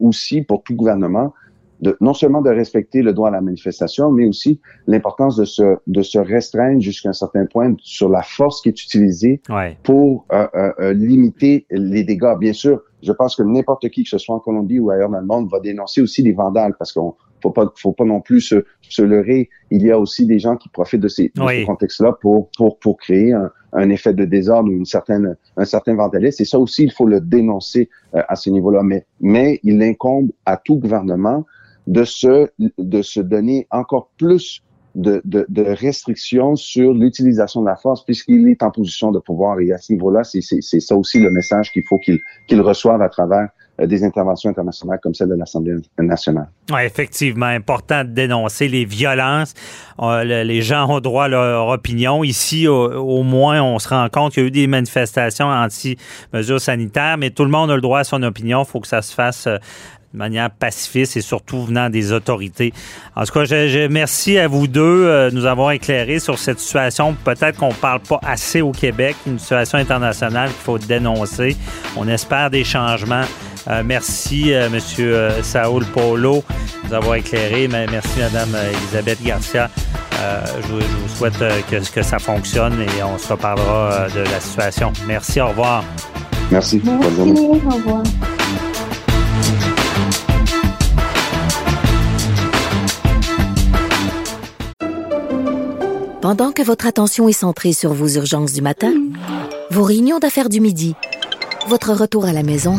aussi pour tout gouvernement de, non seulement de respecter le droit à la manifestation, mais aussi l'importance de se, de se restreindre jusqu'à un certain point sur la force qui est utilisée pour euh, euh, euh, limiter les dégâts. Bien sûr, je pense que n'importe qui, que ce soit en Colombie ou ailleurs dans le monde, va dénoncer aussi les vandales parce qu'on faut pas, faut pas non plus se, se leurrer. Il y a aussi des gens qui profitent de ces, de contextes-là pour, pour, pour créer un, un, effet de désordre ou une certaine, un certain vandalisme. Et ça aussi, il faut le dénoncer à ce niveau-là. Mais, mais il incombe à tout gouvernement de se, de se donner encore plus de, de, de restrictions sur l'utilisation de la force puisqu'il est en position de pouvoir. Et à ce niveau-là, c'est ça aussi le message qu'il faut qu'il qu'il reçoive à travers euh, des interventions internationales comme celle de l'Assemblée nationale. Effectivement, important de dénoncer les violences. Euh, les gens ont droit à leur opinion. Ici, au, moins, on se rend compte qu'il y a eu des manifestations anti-mesures sanitaires, mais tout le monde a le droit à son opinion. Il faut que ça se fasse euh, de manière pacifiste et surtout venant des autorités. En tout cas, je, merci à vous deux euh, de nous avoir éclairé sur cette situation. Peut-être qu'on ne parle pas assez au Québec, une situation internationale qu'il faut dénoncer. On espère des changements. Euh, merci, euh, Monsieur euh, Saoul Polo, de nous avoir éclairé. Merci, Madame Elisabeth Garcia. Je vous, je, vous, souhaite que, que ça fonctionne et on se reparlera de la situation. Merci, au revoir. Merci. Merci, au revoir. Pendant que votre attention est centrée sur vos urgences du matin, vos réunions d'affaires du midi, votre retour à la maison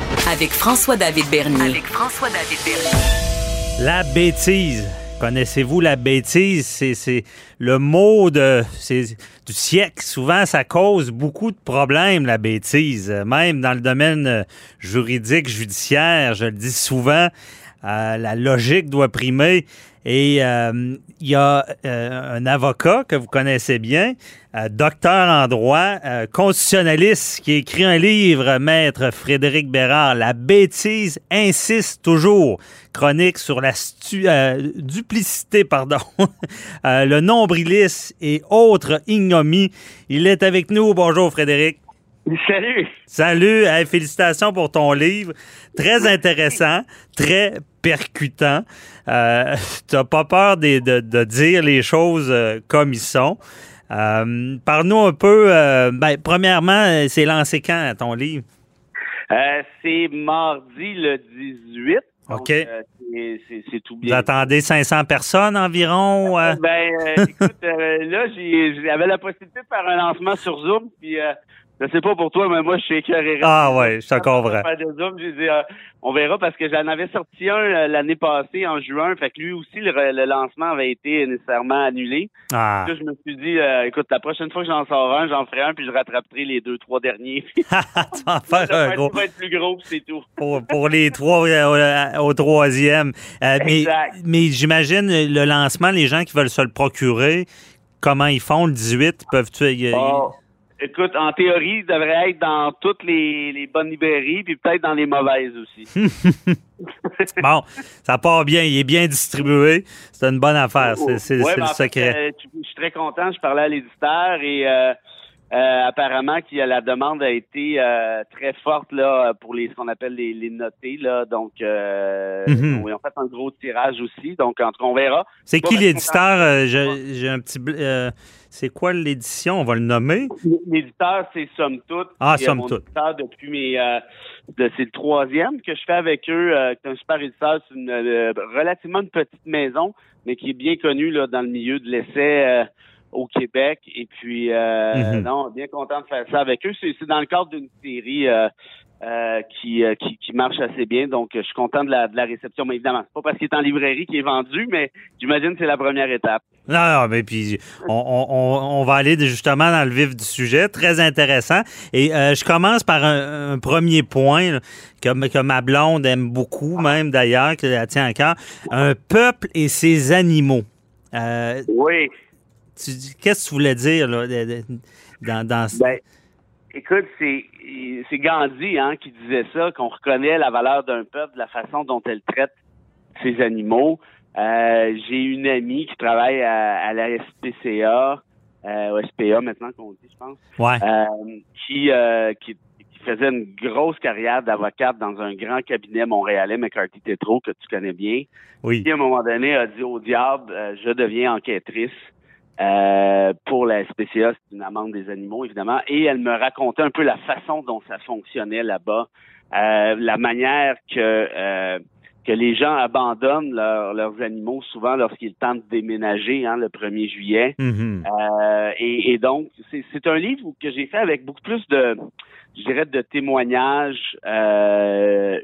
Avec François-David Bernier. Avec François-David Bernier. La bêtise. Connaissez-vous la bêtise? C'est le mot de, du siècle. Souvent, ça cause beaucoup de problèmes, la bêtise. Même dans le domaine juridique, judiciaire, je le dis souvent, euh, la logique doit primer. Et euh, il y a euh, un avocat que vous connaissez bien, docteur en droit, constitutionnaliste, qui écrit un livre, maître Frédéric Bérard, La bêtise insiste toujours. Chronique sur la duplicité, pardon, le nombrilisme et autres ignomies. Il est avec nous. Bonjour Frédéric. Salut. Salut. félicitations pour ton livre. Très intéressant, très percutant. Euh, tu n'as pas peur de, dire les choses euh, comme ils sont. Euh, Parle-nous un peu. Ben, premièrement, c'est lancé quand ton livre? c'est mardi le 18. OK. c'est tout bien. Vous attendez 500 personnes environ? Ben, écoute, là, j'avais la possibilité de faire un lancement sur Zoom, puis je sais pas pour toi, mais moi, je suis écœuré. Ah ouais, je suis encore vrai. Euh, on verra parce que j'en avais sorti un euh, l'année passée, en juin. Fait que lui aussi, le, lancement avait été nécessairement annulé. Ah. Là, je me suis dit, euh, écoute, la prochaine fois que j'en sors un, j'en ferai un, puis je rattraperai les deux, trois derniers. tu vas faire un gros. va être plus gros, c'est tout. pour, pour les trois au, troisième. mais mais j'imagine, le lancement, les gens qui veulent se le procurer, comment ils font le 18? Peuvent-tu... Écoute, en théorie, il devrait être dans toutes les, bonnes librairies, puis peut-être dans les mauvaises aussi. bon, ça part bien, il est bien distribué. C'est une bonne affaire, c'est le ben, secret. Euh, je suis très content, je parlais à l'éditeur et euh, euh, apparemment que la demande a été très forte là pour les ce qu'on appelle les, les, notés là donc mm on fait un gros tirage aussi donc en tout cas on verra. C'est qui l'éditeur? J'ai un petit c'est quoi l'édition? On va le nommer? L'éditeur, c'est Somme Toute. Ah, Somme Toute. depuis mes. Euh, c'est le troisième que je fais avec eux. Euh, c'est un super éditeur. C'est une euh, relativement une petite maison, mais qui est bien connue là, dans le milieu de l'essai au Québec. Et puis, mm-hmm. non, bien content de faire ça avec eux. C'est dans le cadre d'une série euh, qui, euh, qui, qui, marche assez bien. Donc, je suis content de la, de la réception. Mais évidemment, c'est pas parce qu'il est en librairie qu'il est vendu, mais j'imagine que c'est la première étape. Non, non, mais puis on, on, on, va aller justement dans le vif du sujet. Très intéressant. Et euh, je commence par un, premier point que, que ma blonde aime beaucoup, même d'ailleurs, que la tient à cœur. Un peuple et ses animaux. oui. Qu'est-ce que tu voulais dire là, dans, dans... Ben, Écoute, c'est c'est Gandhi hein, qui disait ça, qu'on reconnaît la valeur d'un peuple de la façon dont elle traite ses animaux. Euh, j'ai une amie qui travaille à, la SPCA, euh, au SPA maintenant qu'on dit, je pense, ouais. euh, qui, qui, qui faisait une grosse carrière d'avocate dans un grand cabinet montréalais, McCarthy Tetro, que tu connais bien. Oui. Qui, à un moment donné, a dit au diable, je deviens enquêtrice. Euh, pour la SPCA, c'est une amende des animaux, évidemment. Et elle me racontait un peu la façon dont ça fonctionnait là-bas, euh, la manière que euh, que les gens abandonnent leurs animaux souvent lorsqu'ils tentent de déménager hein, le 1er juillet. Mm-hmm. et, et, donc, c'est un livre que j'ai fait avec beaucoup plus de, je dirais, de témoignages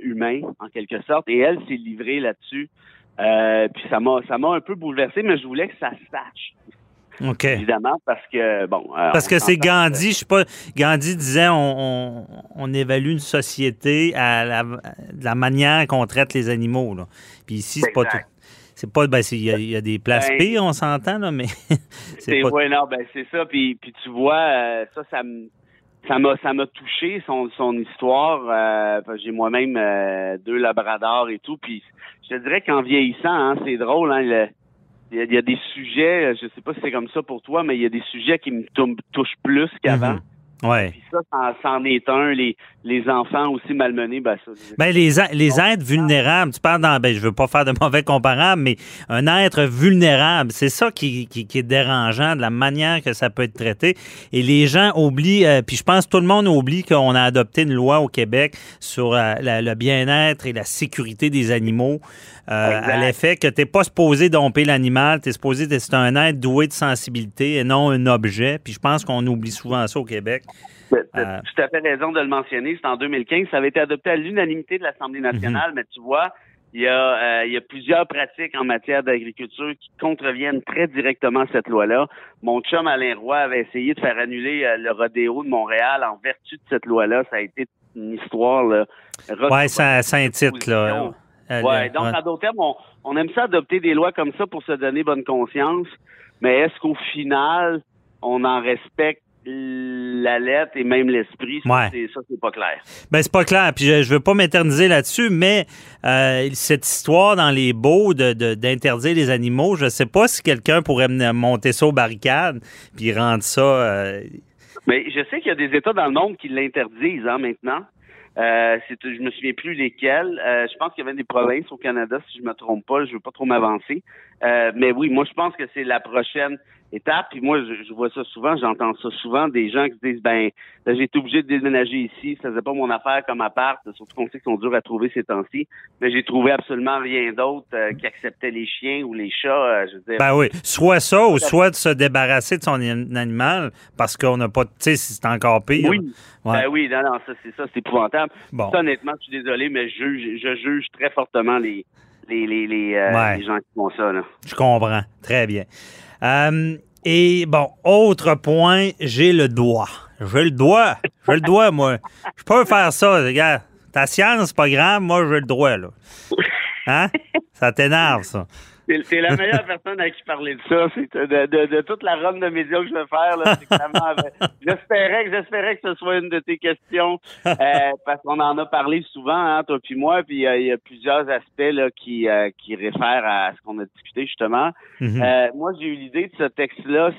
humains, en quelque sorte. Et elle s'est livrée là-dessus. puis ça m'a ça m'a un peu bouleversé, mais je voulais que ça sache Évidemment, parce que, bon. Euh, parce que c'est Gandhi, je sais pas, Gandhi disait on, on, évalue une société à la, manière qu'on traite les animaux. Là. Puis ici, c'est pas tout. C'est pas, ben, il y, a des places ben, pires, on s'entend, là, mais c'est pas. Oui, non, ben, c'est ça. Puis, puis tu vois, euh, ça, ça me. Ça m'a, ça m'a touché son, son histoire. Euh, j'ai moi-même deux labradors et tout. Puis je te dirais qu'en vieillissant, hein, c'est drôle. Hein, le, il y, a, des sujets, je sais pas si c'est comme ça pour toi, mais il y a des sujets qui me touchent plus qu'avant. Mhm. Ouais. Puis ça, c'en est un. Les, les enfants aussi malmenés, ben ça. Ben les, les êtres vulnérables, tu parles dans, ben je veux pas faire de mauvais comparables, mais un être vulnérable, c'est ça qui, qui, est dérangeant, de la manière que ça peut être traité. Et les gens oublient, euh, puis je pense que tout le monde oublie qu'on a adopté une loi au Québec sur euh, le bien-être et la sécurité des animaux. Euh, à l'effet que tu n'es pas supposé domper l'animal, tu es supposé c'est un être doué de sensibilité et non un objet. Puis je pense qu'on oublie souvent ça au Québec. Tu as tout à fait raison de le mentionner. C'est en 2015. Ça avait été adopté à l'unanimité de l'Assemblée nationale, mhm. mais tu vois, il y, a, il y a plusieurs pratiques en matière d'agriculture qui contreviennent très directement à cette loi-là. Mon chum Alain Roy avait essayé de faire annuler le rodéo de Montréal en vertu de cette loi-là. Ça a été une histoire. Là, ouais, ça, ça un titre, là. Ouais, donc, en d'autres termes, on, aime ça adopter des lois comme ça pour se donner bonne conscience, mais est-ce qu'au final, on en respecte la lettre et même l'esprit, ça, c'est pas clair. Ben, c'est pas clair. Puis je, je veux pas m'éterniser là-dessus, mais euh, cette histoire dans les beaux d'interdire de, les animaux, je sais pas si quelqu'un pourrait monter ça aux barricades puis rendre ça. Euh, mais je sais qu'il y a des États dans le monde qui l'interdisent hein, maintenant. Euh, je me souviens plus lesquels. Euh, je pense qu'il y avait des provinces au Canada, si je me trompe pas. Je veux pas trop m'avancer. Euh, mais oui, moi je pense que c'est la prochaine étape. Puis moi, je, vois ça souvent, j'entends ça souvent, des gens qui disent ben j'ai été obligé de déménager ici, ça faisait pas mon affaire comme appart, surtout qu'on sait qu'ils sont durs à trouver ces temps-ci. Mais j'ai trouvé absolument rien d'autre euh, qui acceptait les chiens ou les chats. Euh, je veux dire. Ben oui, soit ça ou soit de se débarrasser de son animal parce qu'on n'a pas, tu sais, c'est encore pire. Oui. Ben oui, non, non, ça c'est ça, c'est épouvantable. Bon. honnêtement, je suis désolé, mais je juge, je juge très fortement les les, les, les, euh, les gens qui font ça. Là. Je comprends. Très bien. Euh, et bon, autre point, j'ai le doigt. J'ai le doigt. J'ai le doigt, moi. Je peux faire ça, regarde. Ta science, c'est pas grave, moi, j'ai le droit, là. Hein? Ça t'énerve, ça. C'est la meilleure personne à qui parler de ça. C'est de, toute la ronde de médias que je vais faire. j'espérais que j'espérais que ce soit une de tes questions euh, parce qu'on en a parlé souvent, hein, toi puis moi. Puis euh, il y a plusieurs aspects là, qui euh, qui réfèrent à ce qu'on a discuté justement. Mm-hmm. moi, j'ai eu l'idée de ce texte-là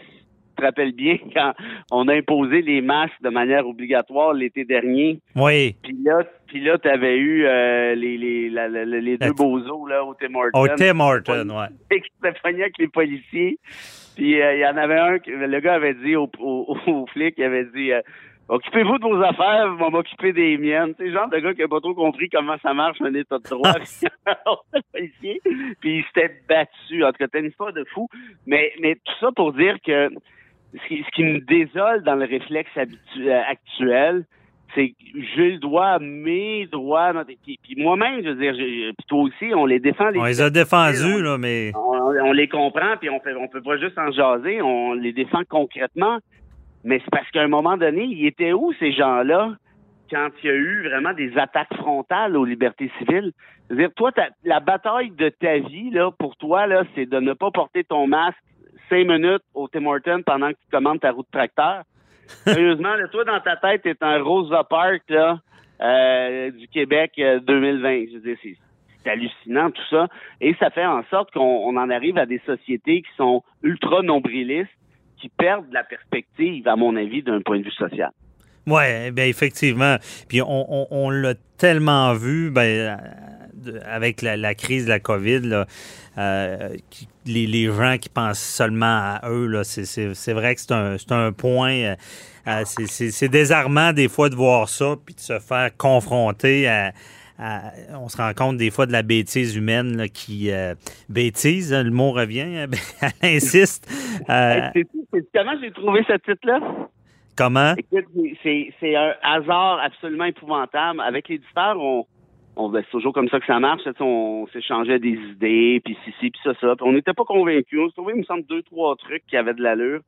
te rappelles bien quand on a imposé les masques de manière obligatoire l'été dernier. Oui. Puis là, puis là, tu avais eu euh, les, les, les deux bozos là, au Tim Hortons. Au Tim Hortons. Et qui avec les policiers. Puis euh, il y en avait un, le gars avait dit au, au, flic, il avait dit euh, Occupez-vous de vos affaires, on va m'occuper des miennes. C'est le genre de gars qui n'a pas trop compris comment ça marche un état de droit. policier. Puis il s'était battu. En tout cas, c'était une histoire de fou. Mais, mais tout ça pour dire que ce qui, me désole dans le réflexe euh, actuel, c'est que j'ai le droit, mes droits, puis, moi-même, je veux dire, puis toi aussi, on les défend. Les on les a défendus, là, mais... On, les comprend, puis on fait, on peut pas juste en jaser, on les défend concrètement. Mais c'est parce qu'à un moment donné, ils étaient où, ces gens-là, quand il y a eu vraiment des attaques frontales aux libertés civiles? Je veux dire, toi, la bataille de ta vie, là, pour toi, là, c'est de ne pas porter ton masque cinq minutes au Tim Hortons pendant que tu commandes ta route de tracteur. Sérieusement, toi, dans ta tête, t'es un Rosa Park là, euh, du Québec 2020. Euh, Je c'est hallucinant tout ça. Et ça fait en sorte qu'on en arrive à des sociétés qui sont ultra nombrilistes, qui perdent la perspective, à mon avis, d'un point de vue social. Oui, bien effectivement. Puis on, on, l'a tellement vu ben, avec la, crise de la COVID. Là, euh, les, gens qui pensent seulement à eux, c'est vrai que c'est un, un, point. Euh, euh, c'est désarmant des fois de voir ça, puis de se faire confronter à, on se rend compte des fois de la bêtise humaine qui bêtise, hein, le mot revient, hein, elle insiste. comment j'ai trouvé ce titre-là? Comment? c'est un hasard absolument épouvantable. Avec l'éditeur, on, ben, c'est toujours comme ça que ça marche. On s'échangeait des idées, puis ci, ci, puis ça, ça. on n'était pas convaincus. On se trouvait, il me semble, deux, trois trucs qui avaient de l'allure.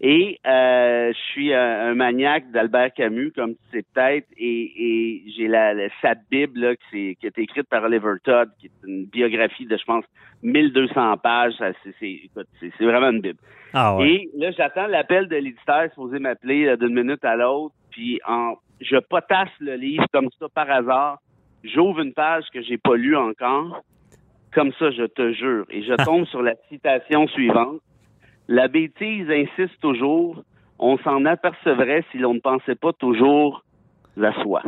Et euh, je suis un, maniaque d'Albert Camus, comme tu sais peut-être, et, j'ai la, sa Bible là, qui, qui a été écrite par Oliver Todd, qui est une biographie de, je pense, 1200 pages. C'est vraiment une Bible. Ah Et là, j'attends l'appel de l'éditeur supposé m'appeler d'une minute à l'autre, puis en, je potasse le livre comme ça par hasard j'ouvre une page que j'ai pas lue encore, comme ça, je te jure, et je tombe sur la citation suivante. La bêtise insiste toujours. On s'en apercevrait si l'on ne pensait pas toujours à soi.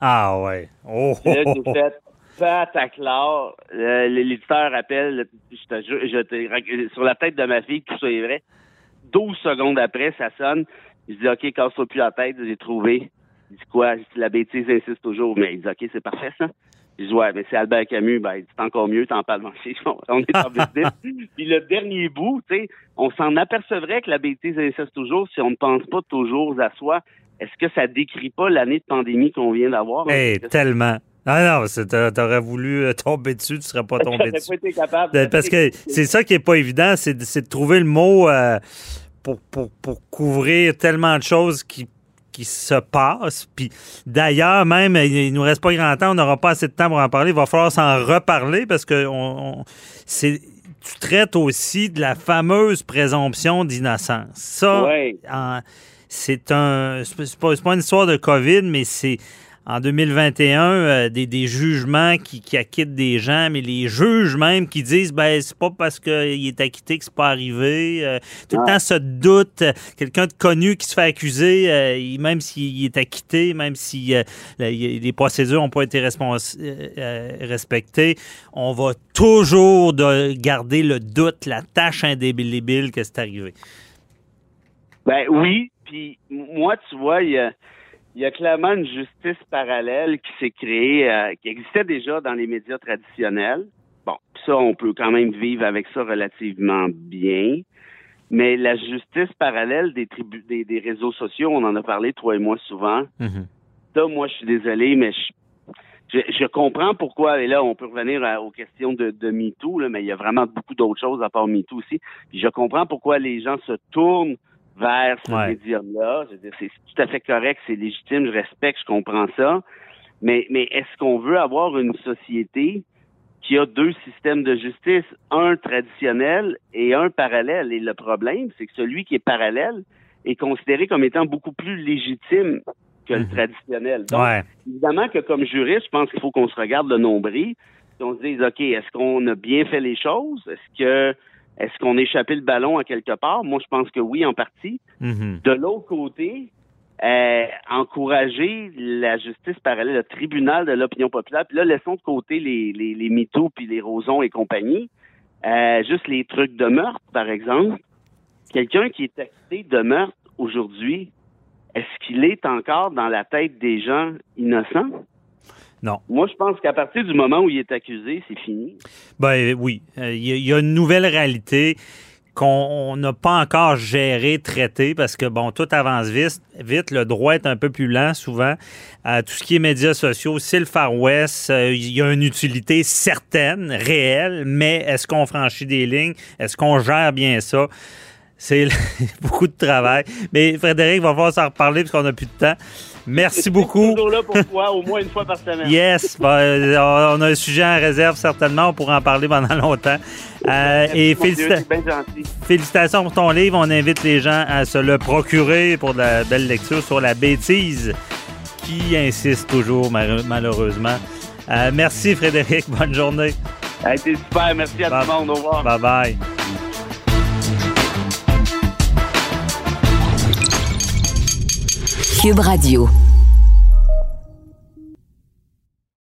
Ah ouais. Oh. Là, j'ai L'éditeur appelle, je te jure, je sur la tête de ma fille, tout ça est vrai. 12 secondes après, ça sonne. Je dis, OK, casse-toi plus la tête, j'ai trouvé. Il dit quoi? la bêtise insiste toujours. Mais il dit, OK, c'est parfait, ça. Je dis, ouais, mais c'est Albert Camus. Ben, il dit, c'est encore mieux, t'en parles On est en business. Puis le dernier bout, tu sais, on s'en apercevrait que la bêtise insiste toujours si on ne pense pas toujours à soi. est-ce que ça décrit pas l'année de pandémie qu'on vient d'avoir? Eh, tellement. Ah non, t'aurais voulu euh, tomber dessus, tu serais pas tombé dessus. Pas été capable. Parce que c'est ça qui est pas évident, c'est de, trouver le mot euh, pour, pour, pour, couvrir tellement de choses qui qui se passent. Puis d'ailleurs, même, il nous reste pas grand temps, on n'aura pas assez de temps pour en parler. Il va falloir s'en reparler parce que on, c'est tu traites aussi de la fameuse présomption d'innocence. Ça, c'est un. C'est pas, pas, une histoire de COVID, mais c'est en 2021 euh, des, des, jugements qui, qui, acquittent des gens, mais les juges même qui disent ben c'est pas parce qu'il est acquitté que c'est pas arrivé. Euh, tout le temps ce doute, quelqu'un de connu qui se fait accuser, euh, même s'il est acquitté, même si les procédures n'ont pas été respectées, on va toujours de garder le doute, la tâche indélébile que c'est arrivé. Ben oui, puis moi tu vois il y a il y a clairement une justice parallèle qui s'est créée, euh, qui existait déjà dans les médias traditionnels. Bon, ça, on peut quand même vivre avec ça relativement bien. Mais la justice parallèle des, tribus, des, réseaux sociaux, on en a parlé, toi et moi, souvent. Mm-hmm. Ça, moi, je suis désolé, mais je, je, comprends pourquoi, et là, on peut revenir aux questions de, de MeToo, là, mais il y a vraiment beaucoup d'autres choses à part MeToo aussi. Puis je comprends pourquoi les gens se tournent vers ce médium-là. C'est tout à fait correct, c'est légitime, je respecte, je comprends ça. Mais, mais est-ce qu'on veut avoir une société qui a deux systèmes de justice, un traditionnel et un parallèle? Et le problème, c'est que celui qui est parallèle est considéré comme étant beaucoup plus légitime que le mhm. traditionnel. Donc, évidemment que comme juriste, je pense qu'il faut qu'on se regarde le nombril, qu'on se dise, OK, est-ce qu'on a bien fait les choses? Est-ce que est-ce qu'on a échappé le ballon à quelque part? Moi, je pense que oui, en partie. Mm-hmm. De l'autre côté, euh, encourager la justice parallèle, le tribunal de l'opinion populaire. Puis là, laissons de côté les, les, les mythos puis les rosons et compagnie. Euh, juste les trucs de meurtre, par exemple. Quelqu'un qui est accusé de meurtre aujourd'hui, est-ce qu'il est encore dans la tête des gens innocents? Non. Moi, je pense qu'à partir du moment où il est accusé, c'est fini. Ben oui. Euh, il y, a une nouvelle réalité qu'on n'a pas encore géré, traité, parce que, bon, tout avance vite. vite le droit est un peu plus lent, souvent. Euh, tout ce qui est médias sociaux, c'est le Far West. Euh, il y a une utilité certaine, réelle, mais est-ce qu'on franchit des lignes? Est-ce qu'on gère bien ça? C'est beaucoup de travail. Mais Frédéric, va falloir s'en reparler parce qu'on n'a plus de temps. Merci beaucoup. toujours là pour toi, au moins une fois par semaine. Yes, euh, on a un sujet en réserve certainement, on pourra en parler pendant longtemps. Euh, et félicitations pour ton livre. On invite les gens à se le procurer pour de la belle lecture sur la bêtise qui insiste toujours malheureusement. Euh, merci Frédéric, bonne journée. A été super, merci à tout le monde. Au revoir. Bye bye. Cube Radio.